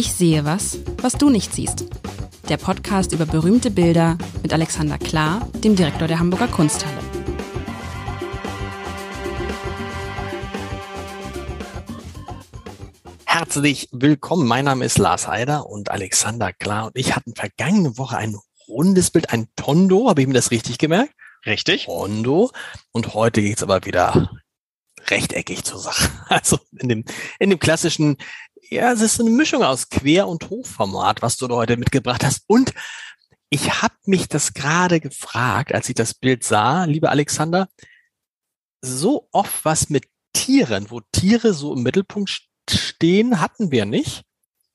Ich sehe was, was du nicht siehst. Der Podcast über berühmte Bilder mit Alexander Klar, dem Direktor der Hamburger Kunsthalle. Herzlich willkommen. Mein Name ist Lars Heider und Alexander Klar und ich hatten vergangene Woche ein rundes Bild, ein Tondo. Habe ich mir das richtig gemerkt? Richtig. Tondo. Und heute geht's aber wieder rechteckig zur Sache. Also in dem, in dem klassischen, ja, es ist eine Mischung aus Quer- und Hochformat, was du heute mitgebracht hast. Und ich habe mich das gerade gefragt, als ich das Bild sah, lieber Alexander, so oft was mit Tieren, wo Tiere so im Mittelpunkt stehen, hatten wir nicht.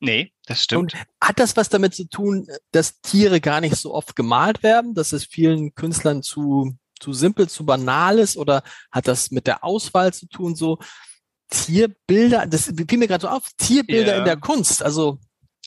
Nee, das stimmt. Und hat das was damit zu tun, dass Tiere gar nicht so oft gemalt werden, dass es vielen Künstlern zu zu simpel, zu banal ist oder hat das mit der Auswahl zu tun, so Tierbilder, das fiel mir gerade so auf, Tierbilder ja. in der Kunst, also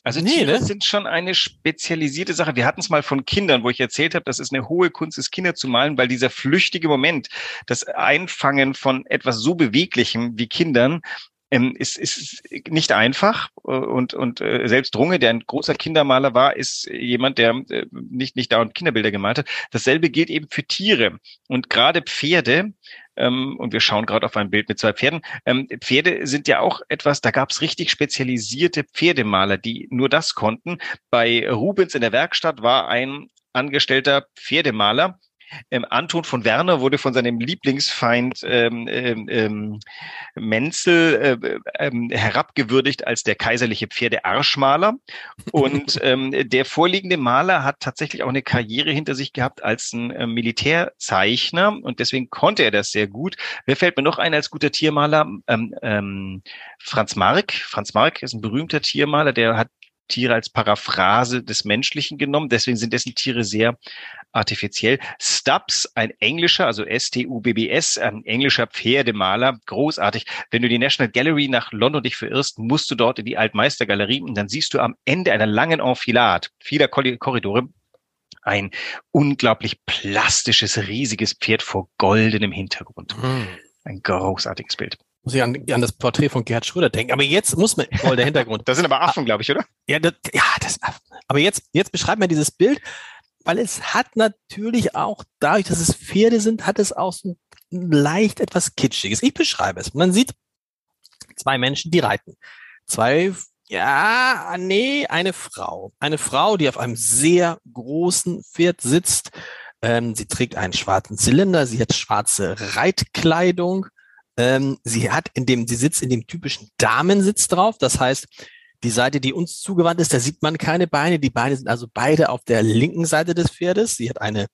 also nee, Tiere ne? sind schon eine spezialisierte Sache. Wir hatten es mal von Kindern, wo ich erzählt habe, dass es eine hohe Kunst ist, Kinder zu malen, weil dieser flüchtige Moment, das Einfangen von etwas so Beweglichem wie Kindern, ähm, ist, ist nicht einfach äh, und, und äh, selbst Runge, der ein großer Kindermaler war, ist jemand, der äh, nicht, nicht dauernd Kinderbilder gemalt hat. Dasselbe gilt eben für Tiere und gerade Pferde, ähm, und wir schauen gerade auf ein Bild mit zwei Pferden. Ähm, Pferde sind ja auch etwas, da gab es richtig spezialisierte Pferdemaler, die nur das konnten. Bei Rubens in der Werkstatt war ein angestellter Pferdemaler, ähm, Anton von Werner wurde von seinem Lieblingsfeind ähm, ähm, ähm Menzel äh, ähm, herabgewürdigt als der kaiserliche Pferdearschmaler. Und ähm, der vorliegende Maler hat tatsächlich auch eine Karriere hinter sich gehabt als ein äh, Militärzeichner und deswegen konnte er das sehr gut. Wer fällt mir noch ein als guter Tiermaler? Ähm, Franz Mark. Franz Mark ist ein berühmter Tiermaler, der hat Tiere als Paraphrase des Menschlichen genommen. Deswegen sind dessen Tiere sehr artifiziell. Stubbs, ein englischer, also S-T-U-B-B-S, ein englischer Pferdemaler, großartig. Wenn du die National Gallery nach London dich verirrst, musst du dort in die Altmeistergalerie und dann siehst du am Ende einer langen Enfilade vieler Korridore ein unglaublich plastisches, riesiges Pferd vor goldenem Hintergrund. Mhm. Ein großartiges Bild muss ich an, an das Porträt von Gerhard Schröder denken. Aber jetzt muss man, voll der Hintergrund. das sind aber Affen, glaube ich, oder? Ja, das, ja, das. Aber jetzt, jetzt beschreibt man dieses Bild weil es hat natürlich auch, dadurch, dass es Pferde sind, hat es auch so leicht etwas Kitschiges. Ich beschreibe es. Man sieht zwei Menschen, die reiten. Zwei, ja, nee, eine Frau. Eine Frau, die auf einem sehr großen Pferd sitzt. Ähm, sie trägt einen schwarzen Zylinder, sie hat schwarze Reitkleidung. Ähm, sie hat in dem, sie sitzt in dem typischen Damensitz drauf. Das heißt, die Seite, die uns zugewandt ist, da sieht man keine Beine. Die Beine sind also beide auf der linken Seite des Pferdes. Sie hat eine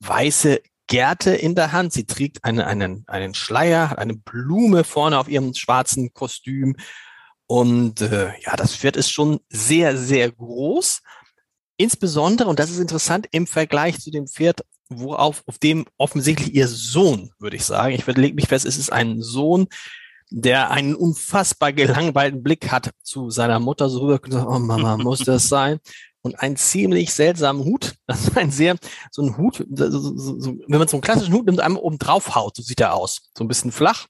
weiße Gerte in der Hand. Sie trägt einen, einen, einen Schleier, hat eine Blume vorne auf ihrem schwarzen Kostüm. Und äh, ja, das Pferd ist schon sehr, sehr groß. Insbesondere, und das ist interessant, im Vergleich zu dem Pferd, worauf, auf dem offensichtlich ihr Sohn, würde ich sagen, ich lege mich fest, es ist ein Sohn, der einen unfassbar gelangweilten Blick hat zu seiner Mutter, so rüber, oh Mama, muss das sein? Und einen ziemlich seltsamen Hut, das ist ein sehr, so ein Hut, so, so, so, wenn man so einen klassischen Hut nimmt, einmal oben drauf haut, so sieht er aus, so ein bisschen flach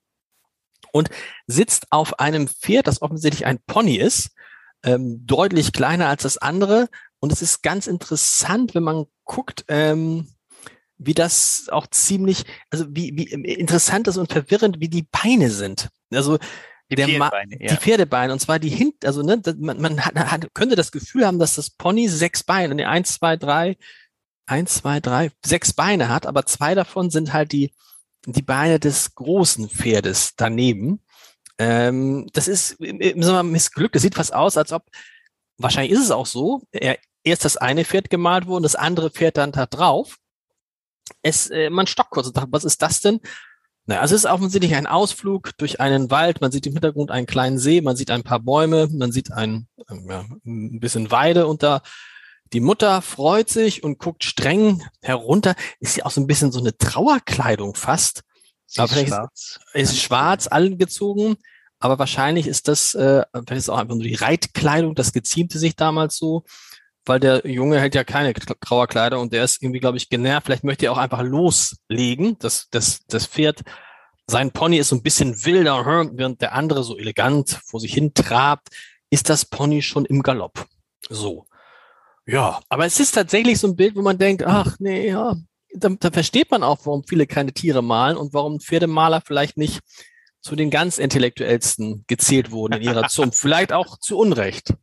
und sitzt auf einem Pferd, das offensichtlich ein Pony ist, ähm, deutlich kleiner als das andere. Und es ist ganz interessant, wenn man guckt, ähm, wie das auch ziemlich, also wie, wie interessant ist und verwirrend, wie die Beine sind. Also die der Pferdebeine, ja. die Pferdebeine und zwar die hint, also ne, man, man hat, hat, könnte das Gefühl haben, dass das Pony sechs Beine, ne, eins, zwei, drei, eins, zwei, drei, sechs Beine hat, aber zwei davon sind halt die die Beine des großen Pferdes daneben. Ähm, das ist im Sommer missglückt. Das sieht fast aus, als ob wahrscheinlich ist es auch so. Er, erst das eine Pferd gemalt wurde, das andere Pferd dann da drauf. Es, äh, man stockt kurz und sagt, was ist das denn? Na, also es ist offensichtlich ein Ausflug durch einen Wald. Man sieht im Hintergrund einen kleinen See, man sieht ein paar Bäume, man sieht ein, ja, ein bisschen Weide und da die Mutter freut sich und guckt streng herunter. Ist ja auch so ein bisschen so eine Trauerkleidung fast. Sie aber ist schwarz. Ist, ist schwarz angezogen, aber wahrscheinlich ist das, äh, vielleicht ist auch einfach nur die Reitkleidung, das geziemte sich damals so weil der Junge hält ja keine graue Kleider und der ist irgendwie, glaube ich, genervt. Vielleicht möchte er auch einfach loslegen. Das, das, das Pferd, sein Pony ist so ein bisschen wilder, während der andere so elegant vor sich hin trabt. ist das Pony schon im Galopp. So. Ja, aber es ist tatsächlich so ein Bild, wo man denkt, ach nee, ja, da, da versteht man auch, warum viele keine Tiere malen und warum Pferdemaler vielleicht nicht zu den ganz intellektuellsten gezählt wurden in ihrer Zunft. vielleicht auch zu Unrecht.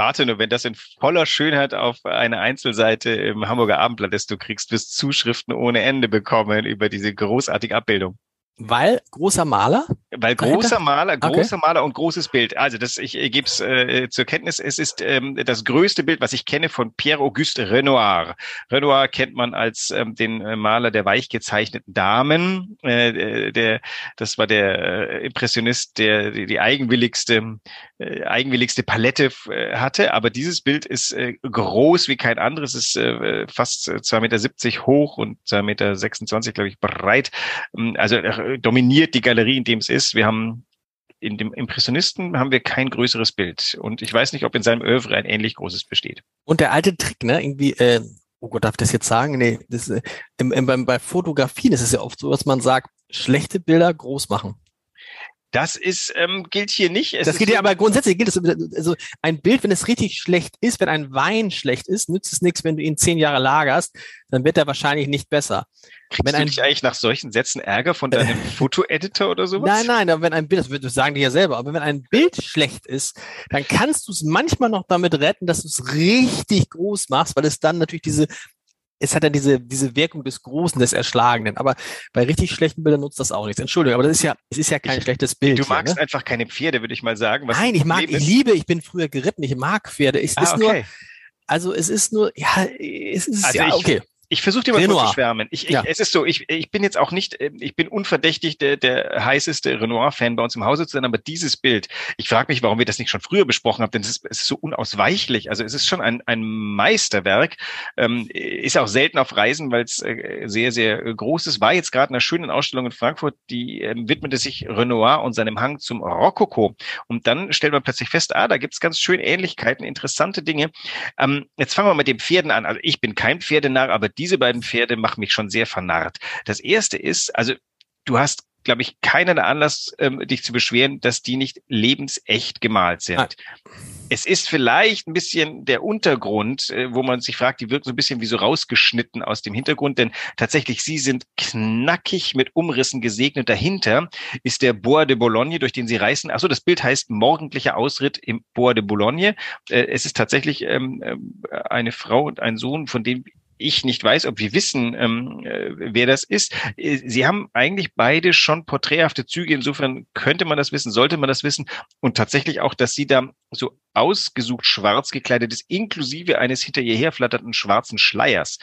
Warte nur, wenn das in voller Schönheit auf eine Einzelseite im Hamburger Abendblatt ist, du kriegst, wirst Zuschriften ohne Ende bekommen über diese großartige Abbildung. Weil großer Maler? Weil großer Maler, großer okay. Maler und großes Bild. Also das, ich, ich gebe es äh, zur Kenntnis, es ist ähm, das größte Bild, was ich kenne von Pierre-Auguste Renoir. Renoir kennt man als ähm, den äh, Maler der weich gezeichneten Damen. Äh, der, das war der äh, Impressionist, der die, die eigenwilligste, äh, eigenwilligste Palette äh, hatte. Aber dieses Bild ist äh, groß wie kein anderes. Es ist äh, fast 2,70 Meter hoch und 2,26 Meter, glaube ich, breit. Ähm, also äh, dominiert die Galerie, in dem es ist. Wir haben in dem Impressionisten haben wir kein größeres Bild. Und ich weiß nicht, ob in seinem Övre ein ähnlich großes besteht. Und der alte Trick, ne, irgendwie, äh, oh Gott, darf ich das jetzt sagen? Nee, das, äh, im, im, bei Fotografien ist es ja oft so, dass man sagt, schlechte Bilder groß machen. Das ist, ähm, gilt hier nicht. Es das gilt ja, aber grundsätzlich gilt es, also ein Bild, wenn es richtig schlecht ist, wenn ein Wein schlecht ist, nützt es nichts, wenn du ihn zehn Jahre lagerst, dann wird er wahrscheinlich nicht besser. Kriegst wenn du ein, dich eigentlich nach solchen Sätzen Ärger von deinem Fotoeditor oder sowas? Nein, nein, aber wenn ein Bild, das sagen die ja selber, aber wenn ein Bild schlecht ist, dann kannst du es manchmal noch damit retten, dass du es richtig groß machst, weil es dann natürlich diese es hat ja diese, diese Wirkung des Großen, des Erschlagenen. Aber bei richtig schlechten Bildern nutzt das auch nichts. Entschuldigung, aber das ist ja, es ist ja kein ich, schlechtes Bild. Du magst hier, ne? einfach keine Pferde, würde ich mal sagen. Nein, ich mag, ich liebe, ich bin früher geritten, ich mag Pferde. Es ah, ist okay. nur, also es ist nur, ja, es ist, also ja, okay ich versuche dir mal Renoir. zu schwärmen. Ich, ich, ja. Es ist so, ich, ich bin jetzt auch nicht, äh, ich bin unverdächtig der, der heißeste Renoir-Fan bei uns im Hause zu sein, aber dieses Bild, ich frage mich, warum wir das nicht schon früher besprochen haben, denn es ist, es ist so unausweichlich. Also es ist schon ein, ein Meisterwerk, ähm, ist auch selten auf Reisen, weil es äh, sehr, sehr groß ist. War jetzt gerade in einer schönen Ausstellung in Frankfurt, die ähm, widmete sich Renoir und seinem Hang zum Rokoko. Und dann stellt man plötzlich fest, ah, da gibt's ganz schön Ähnlichkeiten, interessante Dinge. Ähm, jetzt fangen wir mit den Pferden an. Also ich bin kein Pferdenarr, aber diese beiden Pferde machen mich schon sehr vernarrt. Das erste ist, also du hast glaube ich, keinen Anlass, ähm, dich zu beschweren, dass die nicht lebensecht gemalt sind. Ah. Es ist vielleicht ein bisschen der Untergrund, äh, wo man sich fragt, die wirken so ein bisschen wie so rausgeschnitten aus dem Hintergrund, denn tatsächlich, sie sind knackig mit Umrissen gesegnet. Dahinter ist der Bois de Boulogne, durch den sie reißen. Achso, das Bild heißt morgendlicher Ausritt im Bois de Boulogne. Äh, es ist tatsächlich ähm, äh, eine Frau und ein Sohn, von dem ich nicht weiß, ob wir wissen, ähm, äh, wer das ist. Äh, sie haben eigentlich beide schon porträthafte Züge. Insofern könnte man das wissen, sollte man das wissen. Und tatsächlich auch, dass sie da so ausgesucht schwarz gekleidet ist, inklusive eines hinter ihr herflatternden schwarzen Schleiers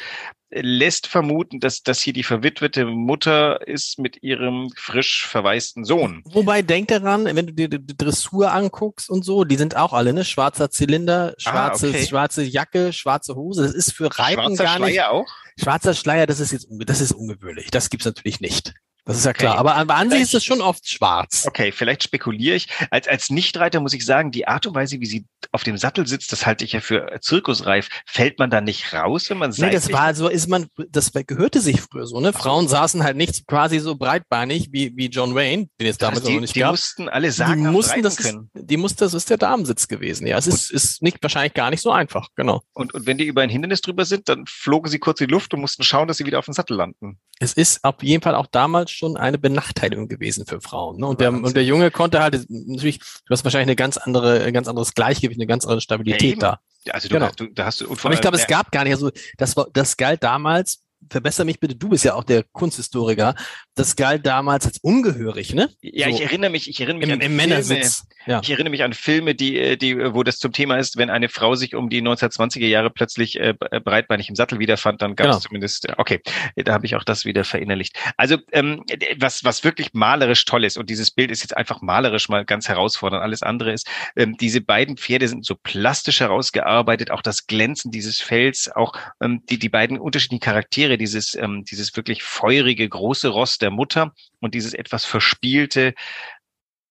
lässt vermuten, dass das hier die verwitwete Mutter ist mit ihrem frisch verwaisten Sohn. Wobei denk daran, wenn du dir die Dressur anguckst und so, die sind auch alle, ne? Schwarzer Zylinder, schwarze, ah, okay. schwarze Jacke, schwarze Hose. Das ist für Reiten Schwarzer gar nicht. Schleier auch? Schwarzer Schleier, das ist jetzt, das ist ungewöhnlich. Das gibt's natürlich nicht. Das ist ja klar. Okay. Aber, aber an sich ist es schon oft schwarz. Okay, vielleicht spekuliere ich. Als, als Nichtreiter muss ich sagen, die Art und Weise, wie sie auf dem Sattel sitzt, das halte ich ja für zirkusreif. Fällt man da nicht raus, wenn man sagt? Nee, das war so, ist man, das gehörte sich früher so, ne? Frauen saßen halt nicht quasi so breitbeinig wie, wie John Wayne, den es damals die, noch nicht die gab. Die mussten alle sagen, die mussten das, können. Ist, die mussten, das ist der Damensitz gewesen. Ja, es ist, ist nicht, wahrscheinlich gar nicht so einfach, genau. Und, und wenn die über ein Hindernis drüber sind, dann flogen sie kurz in die Luft und mussten schauen, dass sie wieder auf den Sattel landen. Es ist auf jeden Fall auch damals schon eine Benachteiligung gewesen für Frauen. Ne? Und, der, und der Junge konnte halt, natürlich, du hast wahrscheinlich eine ganz andere, ein ganz anderes Gleichgewicht, eine ganz andere Stabilität ja, da. Also du, genau. du, da hast du, Aber ich glaube, es gab gar nicht, also das war, das galt damals verbessere mich bitte, du bist ja auch der Kunsthistoriker, das galt damals als ungehörig, ne? Ja, so ich erinnere mich, ich erinnere mich im, an im Männersitz. Ja. Ich erinnere mich an Filme, die, äh, die, wo das zum Thema ist, wenn eine Frau sich um die 1920er Jahre plötzlich äh, äh, breitbeinig im Sattel wiederfand, dann gab es genau. zumindest, äh, okay, da habe ich auch das wieder verinnerlicht. Also ähm, was, was wirklich malerisch toll ist, und dieses Bild ist jetzt einfach malerisch mal ganz herausfordernd, alles andere ist, ähm, diese beiden Pferde sind so plastisch herausgearbeitet, auch das Glänzen dieses Fells, auch ähm, die, die beiden unterschiedlichen Charaktere, dieses, ähm, dieses wirklich feurige, große Ross der Mutter und dieses etwas verspielte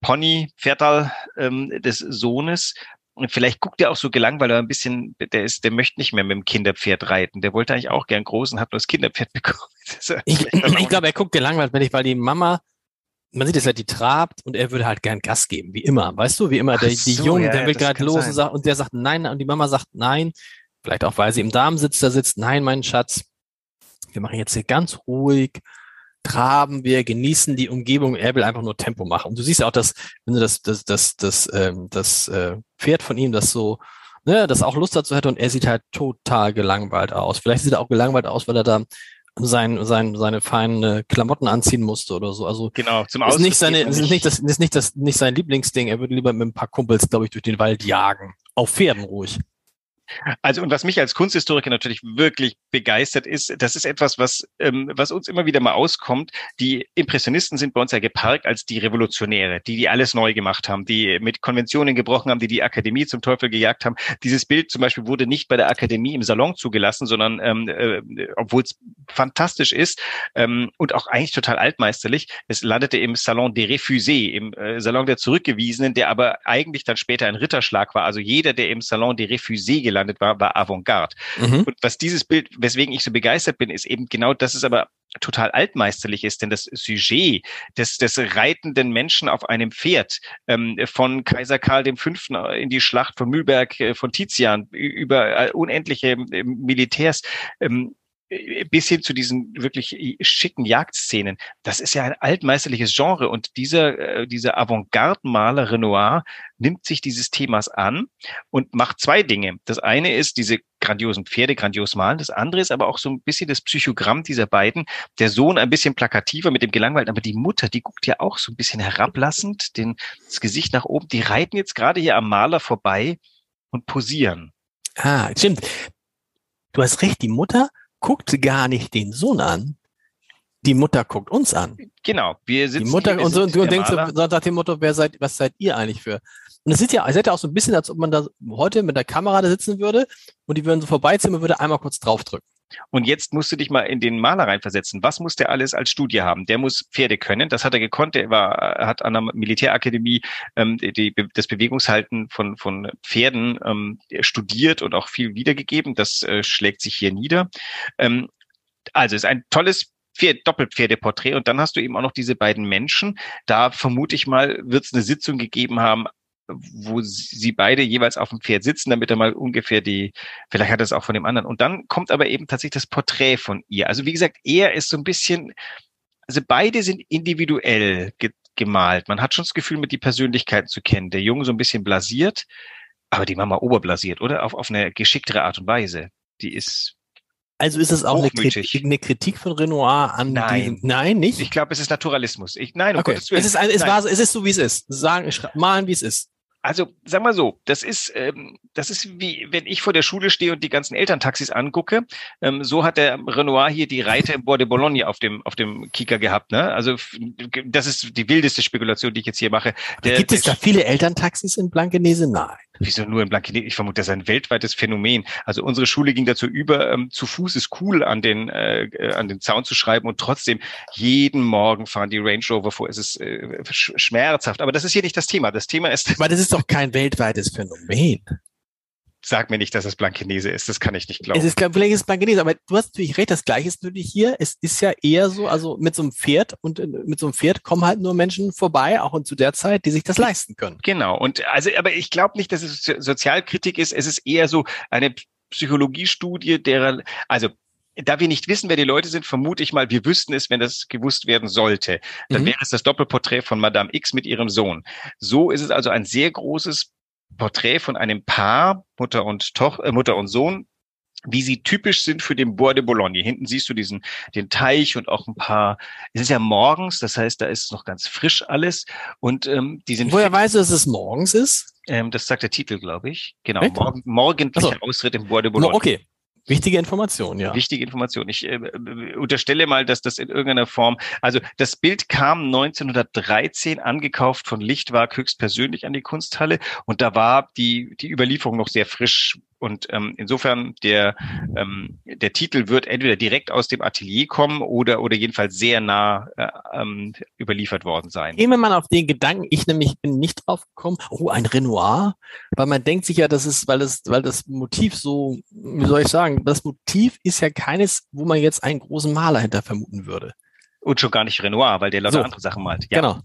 Pony, Pferdal ähm, des Sohnes. Und vielleicht guckt er auch so gelangweilt, aber ein bisschen, der ist, der möchte nicht mehr mit dem Kinderpferd reiten. Der wollte eigentlich auch gern groß und hat nur das Kinderpferd bekommen. ich, ich glaube, er guckt gelangweilt, weil die Mama man sieht es halt, die trabt und er würde halt gern Gas geben, wie immer. Weißt du, wie immer, der, die so, Jungen, ja, der will gerade los sein. und, der sagt nein und die Mama sagt nein. Vielleicht auch, weil sie im Darmsitz da sitzt. Nein, mein Schatz, wir machen jetzt hier ganz ruhig, traben wir, genießen die Umgebung. Er will einfach nur Tempo machen. Und du siehst ja auch, dass, wenn du das, das, das, das, ähm, das äh, Pferd von ihm, das so, ne, das auch Lust dazu hätte und er sieht halt total gelangweilt aus. Vielleicht sieht er auch gelangweilt aus, weil er da sein, sein, seine feinen Klamotten anziehen musste oder so. Also genau, zum ist nicht seine, ist nicht das, ist nicht das, nicht sein Lieblingsding. Er würde lieber mit ein paar Kumpels, glaube ich, durch den Wald jagen. Auf Pferden ruhig. Also und was mich als Kunsthistoriker natürlich wirklich begeistert ist, das ist etwas, was, ähm, was uns immer wieder mal auskommt. Die Impressionisten sind bei uns ja geparkt als die Revolutionäre, die, die alles neu gemacht haben, die mit Konventionen gebrochen haben, die die Akademie zum Teufel gejagt haben. Dieses Bild zum Beispiel wurde nicht bei der Akademie im Salon zugelassen, sondern ähm, äh, obwohl es fantastisch ist ähm, und auch eigentlich total altmeisterlich, es landete im Salon des Refusés, im äh, Salon der Zurückgewiesenen, der aber eigentlich dann später ein Ritterschlag war. Also jeder, der im Salon des Refusés gelandet war, war Avantgarde. Mhm. Und was dieses Bild, weswegen ich so begeistert bin, ist eben genau, dass es aber total altmeisterlich ist, denn das Sujet des, des reitenden Menschen auf einem Pferd ähm, von Kaiser Karl V. in die Schlacht von Mühlberg, äh, von Tizian über äh, unendliche äh, Militärs ähm, bis hin zu diesen wirklich schicken Jagdszenen. Das ist ja ein altmeisterliches Genre und dieser, äh, dieser Avantgarde-Maler Renoir nimmt sich dieses Themas an und macht zwei Dinge. Das eine ist diese grandiosen Pferde grandios malen. Das andere ist aber auch so ein bisschen das Psychogramm dieser beiden. Der Sohn ein bisschen plakativer mit dem Gelangweilten, aber die Mutter, die guckt ja auch so ein bisschen herablassend, den, das Gesicht nach oben. Die reiten jetzt gerade hier am Maler vorbei und posieren. Ah, stimmt. Du hast recht, die Mutter guckt gar nicht den Sohn an. Die Mutter guckt uns an. Genau, wir sitzen Die Mutter hier, und so, und du denkst so, nach dem Motto, wer seid, was seid ihr eigentlich für? Und es sieht ja, es sieht ja auch so ein bisschen, als ob man da heute mit der Kamera da sitzen würde und die würden so vorbeiziehen und würde einmal kurz draufdrücken. Und jetzt musst du dich mal in den Maler reinversetzen. Was muss der alles als Studie haben? Der muss Pferde können. Das hat er gekonnt. Er war, hat an der Militärakademie ähm, die, das Bewegungshalten von, von Pferden ähm, studiert und auch viel wiedergegeben. Das äh, schlägt sich hier nieder. Ähm, also ist ein tolles Pferd, Doppelpferdeporträt und dann hast du eben auch noch diese beiden Menschen. Da vermute ich mal, wird es eine Sitzung gegeben haben wo sie beide jeweils auf dem Pferd sitzen, damit er mal ungefähr die, vielleicht hat er es auch von dem anderen. Und dann kommt aber eben tatsächlich das Porträt von ihr. Also wie gesagt, er ist so ein bisschen, also beide sind individuell ge gemalt. Man hat schon das Gefühl, mit die Persönlichkeiten zu kennen. Der Junge so ein bisschen blasiert, aber die Mama oberblasiert, oder? Auf, auf eine geschicktere Art und Weise. Die ist also ist es auch eine Kritik, eine Kritik, von Renoir an Nein. Diesem, nein, nicht? Ich glaube, es ist Naturalismus. Ich, nein, um okay. Es ist, es, war, es ist so, wie es ist. Sagen, malen, wie es ist. Also, sag mal so, das ist, ähm, das ist wie, wenn ich vor der Schule stehe und die ganzen Elterntaxis angucke. Ähm, so hat der Renoir hier die Reiter im Bois de Boulogne auf dem, auf dem Kicker gehabt. Ne? Also, das ist die wildeste Spekulation, die ich jetzt hier mache. Der, gibt es da viele Elterntaxis in Blankenese? Nein. Wieso nur in Blankenese? Ich vermute, das ist ein weltweites Phänomen. Also unsere Schule ging dazu über, ähm, zu Fuß ist cool an den, äh, äh an den Zaun zu schreiben und trotzdem jeden Morgen fahren die Range Rover vor. Es ist äh, schmerzhaft. Aber das ist hier nicht das Thema. Das Thema ist. Aber das ist doch kein weltweites Phänomen. Sag mir nicht, dass es Blankenese ist. Das kann ich nicht glauben. Es ist, vielleicht ist es Blankenese, aber du hast natürlich recht. Das Gleiche ist natürlich hier. Es ist ja eher so, also mit so einem Pferd und äh, mit so einem Pferd kommen halt nur Menschen vorbei, auch und zu der Zeit, die sich das leisten können. Genau. Und also, aber ich glaube nicht, dass es Sozialkritik ist. Es ist eher so eine Psychologiestudie, derer, also da wir nicht wissen, wer die Leute sind, vermute ich mal, wir wüssten es, wenn das gewusst werden sollte. Dann mhm. wäre es das Doppelporträt von Madame X mit ihrem Sohn. So ist es also ein sehr großes Porträt von einem Paar, Mutter und Toch äh, Mutter und Sohn, wie sie typisch sind für den Bois de Boulogne. Hinten siehst du diesen, den Teich und auch ein paar, es ist ja morgens, das heißt, da ist noch ganz frisch alles und ähm, die sind. Woher weißt du, dass es morgens ist? Ähm, das sagt der Titel, glaube ich. Genau, morgen, morgendlicher so. Ausritt im Bois de Boulogne. No, okay, Wichtige Information, ja. Wichtige Information. Ich äh, unterstelle mal, dass das in irgendeiner Form, also das Bild kam 1913 angekauft von Lichtwag höchstpersönlich an die Kunsthalle und da war die, die Überlieferung noch sehr frisch und ähm, insofern der ähm, der Titel wird entweder direkt aus dem Atelier kommen oder oder jedenfalls sehr nah äh, ähm, überliefert worden sein. Wir mal auf den Gedanken. Ich nämlich bin nicht drauf gekommen. Oh, ein Renoir, weil man denkt sich ja, das ist, weil das weil das Motiv so, wie soll ich sagen, das Motiv ist ja keines, wo man jetzt einen großen Maler hinter vermuten würde. Und schon gar nicht Renoir, weil der lauter So. andere Sachen malt. Ja. Genau.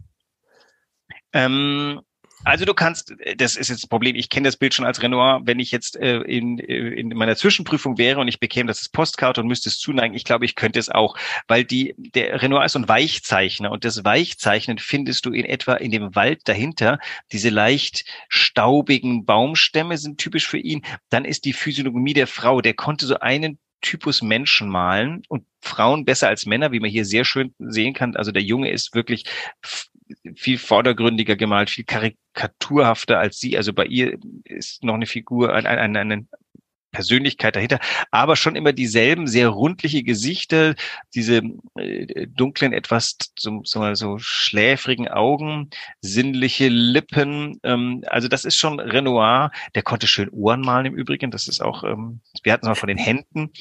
Ähm, also du kannst, das ist jetzt das Problem, ich kenne das Bild schon als Renoir, wenn ich jetzt äh, in, äh, in meiner Zwischenprüfung wäre und ich bekäme das als Postkarte und müsste es zuneigen, ich glaube, ich könnte es auch, weil die, der Renoir ist so ein Weichzeichner und das Weichzeichnen findest du in etwa in dem Wald dahinter. Diese leicht staubigen Baumstämme sind typisch für ihn. Dann ist die Physiognomie der Frau, der konnte so einen Typus Menschen malen und Frauen besser als Männer, wie man hier sehr schön sehen kann. Also der Junge ist wirklich viel vordergründiger gemalt, viel karikaturhafter als sie. Also bei ihr ist noch eine Figur, ein, ein, ein, eine Persönlichkeit dahinter, aber schon immer dieselben sehr rundliche Gesichter, diese äh, dunklen, etwas so, so, so schläfrigen Augen, sinnliche Lippen. Ähm, also das ist schon Renoir. Der konnte schön Ohren malen im Übrigen. Das ist auch, ähm, wir hatten es mal von den Händen.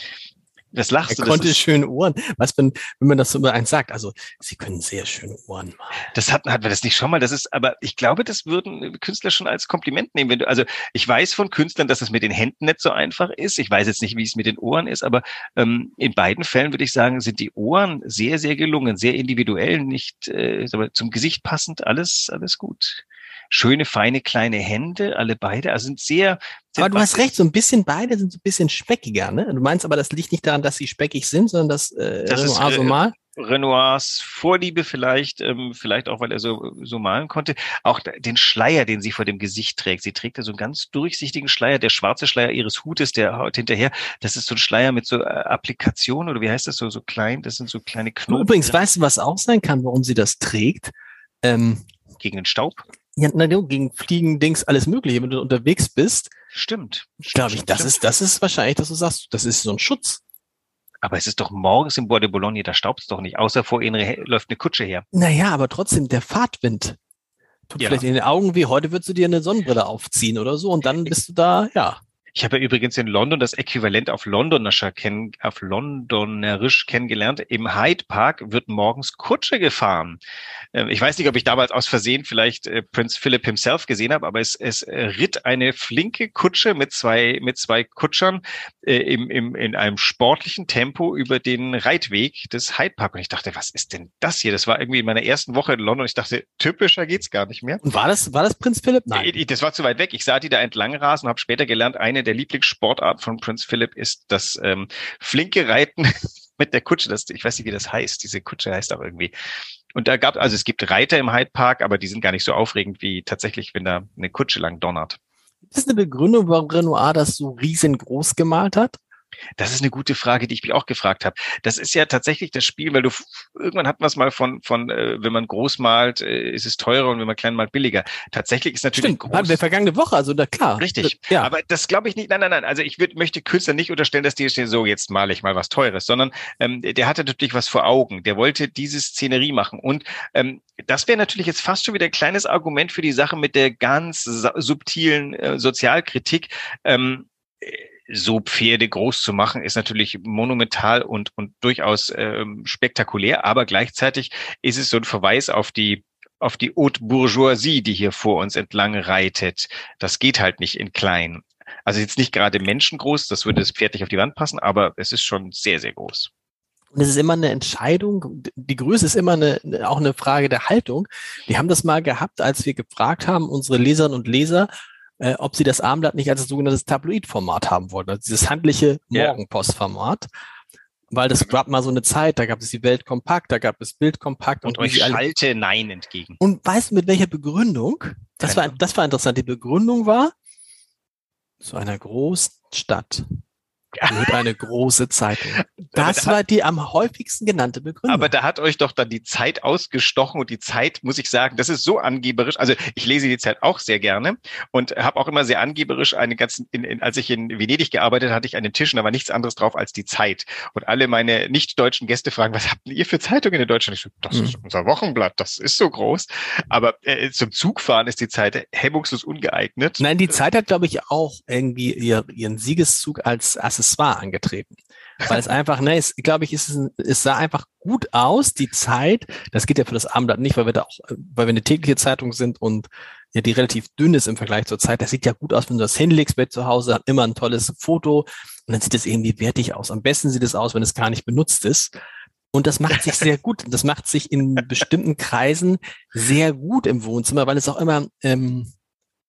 Das lachst Er du. Konnte schöne Ohren. Was, wenn, wenn man das so über eins sagt? Also, sie können sehr schöne Ohren machen. Das hatten, hatten wir das nicht schon mal. Das ist, aber ich glaube, das würden Künstler schon als Kompliment nehmen. Wenn du, also ich weiß von Künstlern, dass es mit den Händen nicht so einfach ist. Ich weiß jetzt nicht, wie es mit den Ohren ist, aber ähm, in beiden Fällen würde ich sagen, sind die Ohren sehr, sehr gelungen, sehr individuell, nicht äh, aber zum Gesicht passend, alles, alles gut. Schöne, feine, kleine Hände, alle beide, also sind sehr. sehr Aber du hast recht, so ein bisschen beide sind so ein bisschen speckiger, ne? Du meinst aber, das liegt nicht daran, dass sie speckig sind, sondern dass äh, Das ist, Renoir so äh, mal. Renoirs Vorliebe vielleicht, ähm, vielleicht auch, weil er so, so malen konnte. Auch da- den Schleier, den sie vor dem Gesicht trägt. Sie trägt ja so einen ganz durchsichtigen Schleier, der schwarze Schleier ihres Hutes, der haut hinterher. Das ist so ein Schleier mit so äh, Applikationen oder wie heißt das so, so klein, das sind so kleine Knoten Übrigens, weißt du, was auch sein kann, warum sie das trägt? Ähm, gegen den Staub. Ja, na, du, gegen Fliegen, Dings, alles Mögliche. Wenn du unterwegs bist, Stimmt. glaube ich, das stimmt. ist, das ist wahrscheinlich, dass du sagst, das ist so ein Schutz. Aber es ist doch morgens im Bois de Boulogne, da staubt's doch nicht, außer vor ihnen läuft eine Kutsche her. Naja, aber trotzdem, der Fahrtwind tut Ja. vielleicht in den Augen weh. Heute würdest du dir eine Sonnenbrille aufziehen oder so und dann bist du da, ja. Ich habe ja übrigens in London das Äquivalent auf Londonerischer kennen, auf Londonerisch kennengelernt. Im Hyde Park wird morgens Kutsche gefahren. Ähm, Ich weiß nicht, ob ich damals aus Versehen vielleicht äh, Prince Philip himself gesehen habe, aber es, es äh, ritt eine flinke Kutsche mit zwei, mit zwei Kutschern äh, im, im, in einem sportlichen Tempo über den Reitweg des Hyde Park. Und ich dachte, was ist denn das hier? Das war irgendwie in meiner ersten Woche in London. Ich dachte, typischer geht's gar nicht mehr. Und war das, war das Prinz Philipp? Nein. Das war zu weit weg. Ich sah die da entlang rasen und habe später gelernt, eine der Lieblingssportarten von Prince Philip ist das ähm, flinke Reiten mit der Kutsche. Das, ich weiß nicht, wie das heißt. Diese Kutsche heißt auch irgendwie. Und da gab, also es gibt Reiter im Hyde Park, aber die sind gar nicht so aufregend wie tatsächlich, wenn da eine Kutsche lang donnert. Ist das eine Begründung, warum Renoir das so riesengroß gemalt hat? Das ist eine gute Frage, die ich mich auch gefragt habe. Das ist ja tatsächlich das Spiel, weil du irgendwann hatten wir es mal von, von äh, wenn man groß malt, äh, ist es teurer und wenn man klein malt, billiger. Tatsächlich ist natürlich Stimmt, hatten wir vergangene Woche, also da klar. Richtig. Ja. Aber das glaube ich nicht. Nein, nein, nein. Also ich würd, möchte Künstler nicht unterstellen, dass die stehen, so jetzt male ich mal was Teures, sondern ähm, der hatte natürlich was vor Augen. Der wollte diese Szenerie machen. Und ähm, das wäre natürlich jetzt fast schon wieder ein kleines Argument für die Sache mit der ganz subtilen äh, Sozialkritik. Ähm, äh, so Pferde groß zu machen, ist natürlich monumental und, und durchaus ähm, spektakulär, aber gleichzeitig ist es so ein Verweis auf die auf die Haute Bourgeoisie, die hier vor uns entlang reitet. Das geht halt nicht in klein. Also jetzt nicht gerade menschengroß, das würde das Pferd nicht auf die Wand passen, aber es ist schon sehr, sehr groß. Und es ist immer eine Entscheidung. Die Größe ist immer eine, auch eine Frage der Haltung. Wir haben das mal gehabt, als wir gefragt haben, unsere Leserinnen und Leser, äh, ob sie das Armblatt nicht als sogenanntes Tabloid-Format haben wollten, also dieses handliche. Morgenpost-Format. Weil das gab mal so eine Zeit, da gab es die Welt kompakt, da gab es Bild kompakt Und wie euch schalte Nein entgegen. Und weißt du, mit welcher Begründung? Das Keine war, das war interessant. Die Begründung war, zu einer großen Stadt gehört eine große Zeitung. Das da- war die am häufigsten genannte Begründung. Aber da hat euch doch dann die Zeit ausgestochen und die Zeit, muss ich sagen, das ist so angeberisch. Also ich lese die Zeit auch sehr gerne und habe auch immer sehr angeberisch eine ganzen, in, in, als ich in Venedig gearbeitet hatte ich einen Tisch und da war nichts anderes drauf als die Zeit. Und alle meine nicht-deutschen Gäste fragen, was habt ihr für Zeitungen in Deutschland? Ich so, das Mhm. ist unser Wochenblatt, das ist so groß. Aber äh, zum Zugfahren ist die Zeit hemmungslos ungeeignet. Nein, die Zeit hat, glaube ich, auch irgendwie ihr, ihren Siegeszug als Accessoire angetreten. Weil es einfach, ne, es, glaube ich, es, es sah einfach gut aus, die Zeit. Das geht ja für das Abendblatt nicht, weil wir da auch, äh, weil wir eine tägliche Zeitung sind und ja, die relativ dünn ist im Vergleich zur Zeit. Das sieht ja gut aus, wenn du das hinlegst bei zu Hause, hat immer ein tolles Foto und dann sieht es irgendwie wertig aus. Am besten sieht es aus, wenn es gar nicht benutzt ist. Und das macht sich sehr gut. Das macht sich in bestimmten Kreisen sehr gut im Wohnzimmer, weil es auch immer ähm,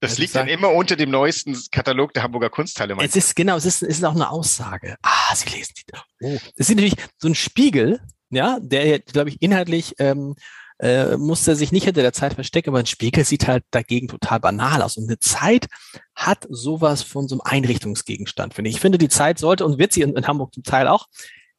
das liegt dann immer unter dem neuesten Katalog der Hamburger Kunsthalle. Es ist genau, es ist, es ist auch eine Aussage. Ah, Sie lesen die. Oh, das ist natürlich so ein Spiegel, ja, der, glaube ich, inhaltlich ähm, äh, musste sich nicht hinter der Zeit verstecken, aber ein Spiegel sieht halt dagegen total banal aus. Und eine Zeit hat sowas von so einem Einrichtungsgegenstand, finde ich. Ich finde, die Zeit sollte und wird sie in, in Hamburg zum Teil auch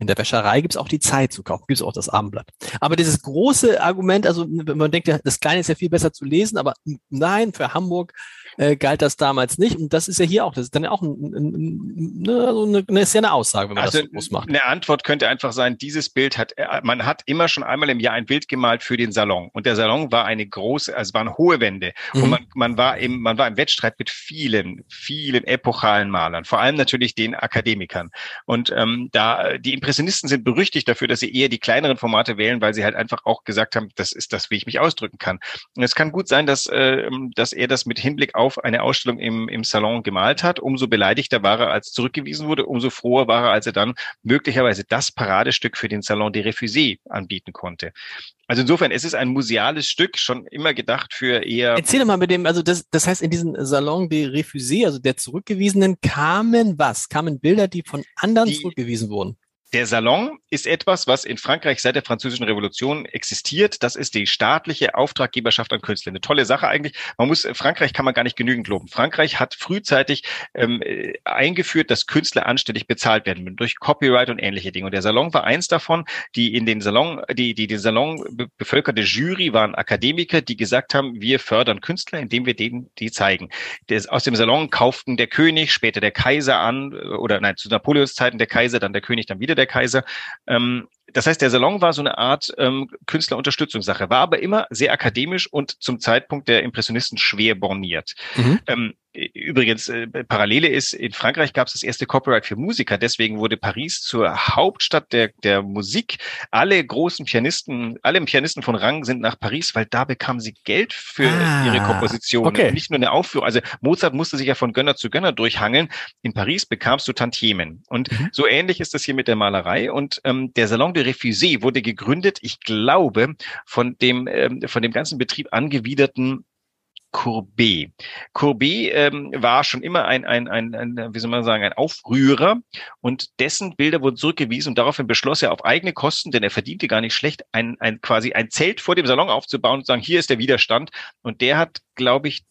in der Wäscherei gibt es auch die Zeit zu kaufen, gibt es auch das Abendblatt. Aber dieses große Argument, also man denkt, das Kleine ist ja viel besser zu lesen, aber nein, für Hamburg äh, galt das damals nicht. Und das ist ja hier auch, das ist dann ja auch ein, ein, ein, ne, also eine, eine, ist ja eine Aussage, wenn man also das so groß macht. Eine Antwort könnte einfach sein, dieses Bild hat, äh, man hat immer schon einmal im Jahr ein Bild gemalt für den Salon. Und der Salon war eine große, also waren hohe Wände. Mhm. Und man, man war im, man war im Wettstreit mit vielen, vielen epochalen Malern, vor allem natürlich den Akademikern. Und ähm, da, die Impressionisten sind berüchtigt dafür, dass sie eher die kleineren Formate wählen, weil sie halt einfach auch gesagt haben, das ist das, wie ich mich ausdrücken kann. Und es kann gut sein, dass, äh, dass er das mit Hinblick auf eine Ausstellung im, im Salon gemalt hat, umso beleidigter war er, als zurückgewiesen wurde, umso froher war er, als er dann möglicherweise das Paradestück für den Salon des Refusés anbieten konnte. Also insofern, es ist ein museales Stück, schon immer gedacht für eher. Erzähl doch mal mit dem, also das, das heißt, in diesen Salon des Refusés, also der Zurückgewiesenen, kamen was? Kamen Bilder, die von anderen die, zurückgewiesen wurden? Der Salon ist etwas, was in Frankreich seit der Französischen Revolution existiert. Das ist die staatliche Auftraggeberschaft an Künstler. Eine tolle Sache eigentlich. Man muss, Frankreich kann man gar nicht genügend loben. Frankreich hat frühzeitig ähm, äh, eingeführt, dass Künstler anständig bezahlt werden durch Copyright und ähnliche Dinge. Und der Salon war eins davon, die in den Salon, die, die den Salon bevölkerte Jury waren Akademiker, die gesagt haben, wir fördern Künstler, indem wir denen die zeigen. Das, aus dem Salon kauften der König, später der Kaiser an, oder nein, zu Napoleons Zeiten der Kaiser, dann der König, dann wieder der der Kaiser. Ähm, das heißt, der Salon war so eine Art ähm, Künstlerunterstützungssache, war aber immer sehr akademisch und zum Zeitpunkt der Impressionisten schwer borniert. Mhm. Ähm, Übrigens, äh, Parallele ist, in Frankreich gab es das erste Copyright für Musiker, deswegen wurde Paris zur Hauptstadt der, der Musik. Alle großen Pianisten, alle Pianisten von Rang sind nach Paris, weil da bekamen sie Geld für ah, ihre Kompositionen. Okay. Nicht nur eine Aufführung. Also Mozart musste sich ja von Gönner zu Gönner durchhangeln. In Paris bekamst du Tantiemen. Und mhm. so ähnlich ist das hier mit der Malerei. Und ähm, der Salon de Refusé wurde gegründet, ich glaube, von dem, ähm, von dem ganzen Betrieb angewiderten Courbet. Courbet ähm, war schon immer ein, ein, ein, ein, wie soll man sagen, ein Aufrührer und dessen Bilder wurden zurückgewiesen und daraufhin beschloss er auf eigene Kosten, denn er verdiente gar nicht schlecht, ein, ein quasi ein Zelt vor dem Salon aufzubauen und zu sagen, hier ist der Widerstand. Und der hat, glaube ich,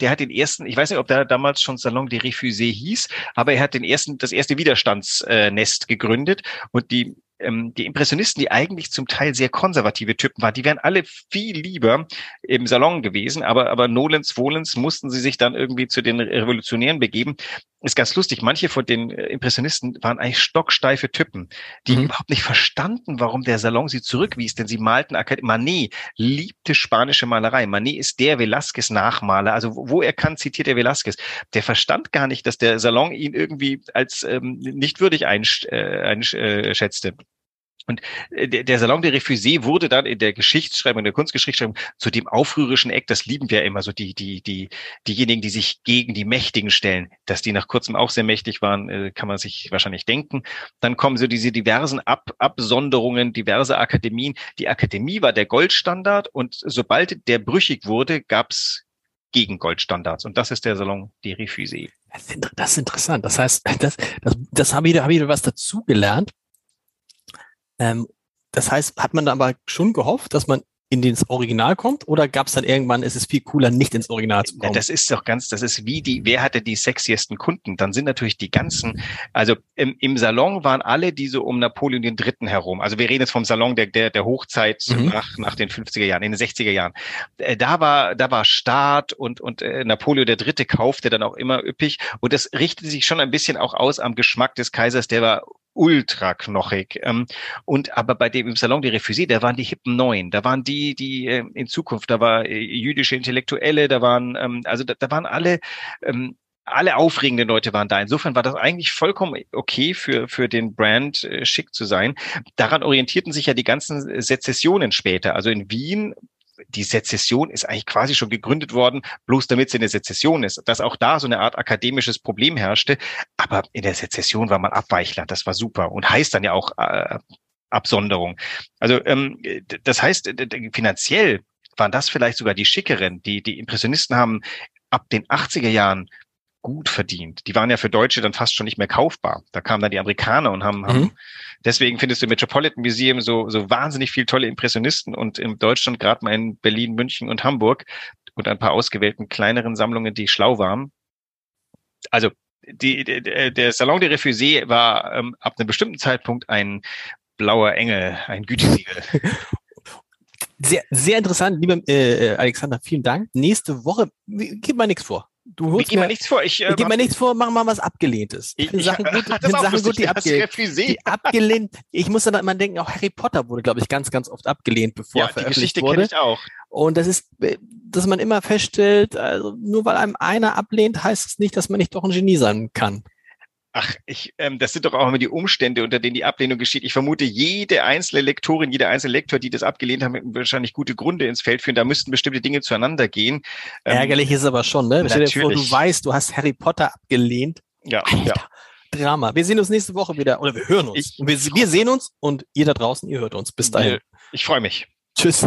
der hat den ersten, ich weiß nicht, ob der damals schon Salon des Refusés hieß, aber er hat den ersten, das erste Widerstandsnest gegründet und die ähm, die Impressionisten, die eigentlich zum Teil sehr konservative Typen waren, die wären alle viel lieber im Salon gewesen, aber, aber Nolens, Wohlens mussten sie sich dann irgendwie zu den Revolutionären begeben. Ist ganz lustig, manche von den äh, Impressionisten waren eigentlich stocksteife Typen, die mhm. überhaupt nicht verstanden, warum der Salon sie zurückwies, denn sie malten Manet liebte spanische Malerei. Manet ist der Velázquez-Nachmaler, also wo er kann, zitiert er Velázquez. Der verstand gar nicht, dass der Salon ihn irgendwie als ähm, nicht würdig einschätzte. Äh, einschätzte. Und äh, der, der Salon der Refusés wurde dann in der Geschichtsschreibung, in der Kunstgeschichtsschreibung zu dem aufrührerischen Eck. Das lieben wir immer so, die, die, die, diejenigen, die sich gegen die Mächtigen stellen. Dass die nach kurzem auch sehr mächtig waren, äh, kann man sich wahrscheinlich denken. Dann kommen so diese diversen Ab Absonderungen, diverse Akademien. Die Akademie war der Goldstandard und sobald der brüchig wurde, gab's gegen Goldstandards. Und das ist der Salon des Refusés. Das ist interessant. Das heißt, das, das, das habe ich, da ich was dazugelernt. Ähm, das heißt, hat man da aber schon gehofft, dass man in ins Original kommt oder gab es dann irgendwann, es ist viel cooler, nicht ins Original zu kommen? Ja, das ist doch ganz, das ist wie die, wer hatte die sexiesten Kunden? Dann sind natürlich die ganzen, also im, im Salon waren alle diese um Napoleon den Dritten herum. Also wir reden jetzt vom Salon der, der, der Hochzeit mhm. nach, nach den 50er Jahren, in den 60er Jahren. Äh, da war, da war Staat und, und äh, Napoleon der Dritte kaufte dann auch immer üppig und das richtete sich schon ein bisschen auch aus am Geschmack des Kaisers, der war ultra knochig. Ähm, und aber bei dem im Salon des Refusés, da waren die hippen Neuen, da waren die, die äh, in Zukunft, da war äh, jüdische Intellektuelle, da waren, ähm, also da, da waren alle ähm, alle aufregenden Leute waren da. Insofern war das eigentlich vollkommen okay für, für den Brand äh, schick zu sein. Daran orientierten sich ja die ganzen Sezessionen später. Also in Wien die Sezession ist eigentlich quasi schon gegründet worden, bloß damit sie eine Sezession ist, dass auch da so eine Art akademisches Problem herrschte. Aber in der Sezession war man Abweichler, das war super und heißt dann ja auch äh, Absonderung. Also ähm, das heißt, finanziell waren das vielleicht sogar die schickeren. Die, die Impressionisten haben ab den 80er Jahren gut verdient. Die waren ja für Deutsche dann fast schon nicht mehr kaufbar. Da kamen dann die Amerikaner und haben, mhm. haben deswegen findest du im Metropolitan Museum so, so wahnsinnig viel tolle Impressionisten und in Deutschland gerade mal in Berlin, München und Hamburg und ein paar ausgewählten kleineren Sammlungen, die schlau waren. Also die, die, der Salon des Refusés war ähm, ab einem bestimmten Zeitpunkt ein blauer Engel, ein Gütesiegel. Sehr, sehr interessant, lieber äh, Alexander, vielen Dank. Nächste Woche, gib mal nichts vor. Du holst mir, mir nichts vor. Ich, äh, gib mir nichts vor, mach mal was Abgelehntes. Ich, ich Sachen gut, ich Sachen gut, die, abgelehnt, die abgelehnt. Ich muss dann immer denken, auch Harry Potter wurde, glaube ich, ganz, ganz oft abgelehnt, bevor ja, er veröffentlicht die Geschichte wurde. Ich auch. Und das ist, äh, dass man immer feststellt, also nur weil einem einer ablehnt, heißt es nicht, dass man nicht doch ein Genie sein kann. Ach, ich, ähm, das sind doch auch immer die Umstände, unter denen die Ablehnung geschieht. Ich vermute, jede einzelne Lektorin, jeder einzelne Lektor, die das abgelehnt haben, wahrscheinlich gute Gründe ins Feld führen. Da müssten bestimmte Dinge zueinander gehen. Ähm, Ärgerlich ist aber schon, ne? Stell dir vor, du weißt, du hast Harry Potter abgelehnt. Ja, Alter, ja. Drama. Wir sehen uns nächste Woche wieder, oder wir hören uns. Ich, wir, wir sehen uns und ihr da draußen, ihr hört uns. Bis dahin. Ich freue mich. Tschüss.